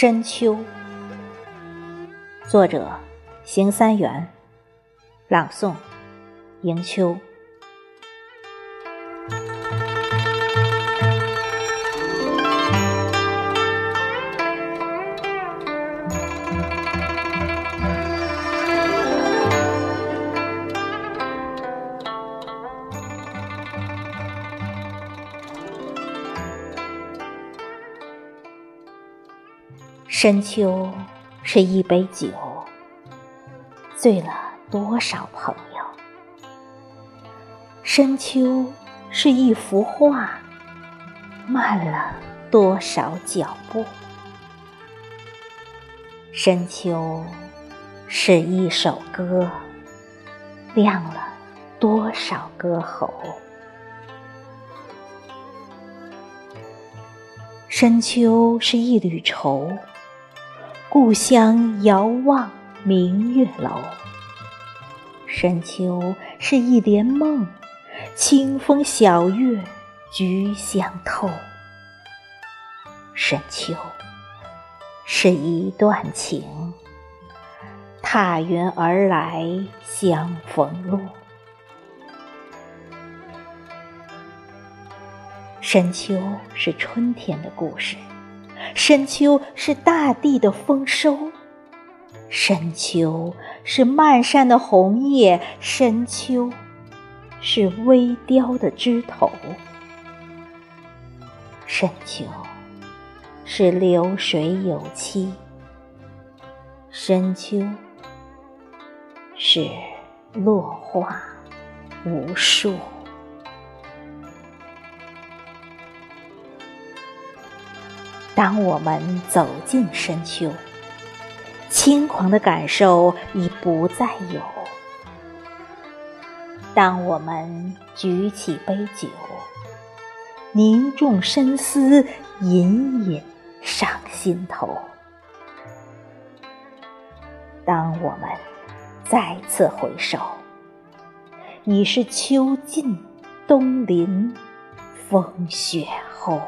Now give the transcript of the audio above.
深秋，作者：邢三元，朗诵：迎秋。深秋是一杯酒，醉了多少朋友；深秋是一幅画，慢了多少脚步；深秋是一首歌，亮了多少歌喉；深秋是一缕愁。故乡遥望明月楼，深秋是一帘梦，清风晓月菊香透。深秋是一段情，踏云而来相逢路。深秋是春天的故事。深秋是大地的丰收，深秋是漫山的红叶，深秋是微雕的枝头，深秋是流水有期，深秋是落花无数。当我们走进深秋，轻狂的感受已不再有；当我们举起杯酒，凝重深思隐隐上心头；当我们再次回首，已是秋尽冬临风雪后。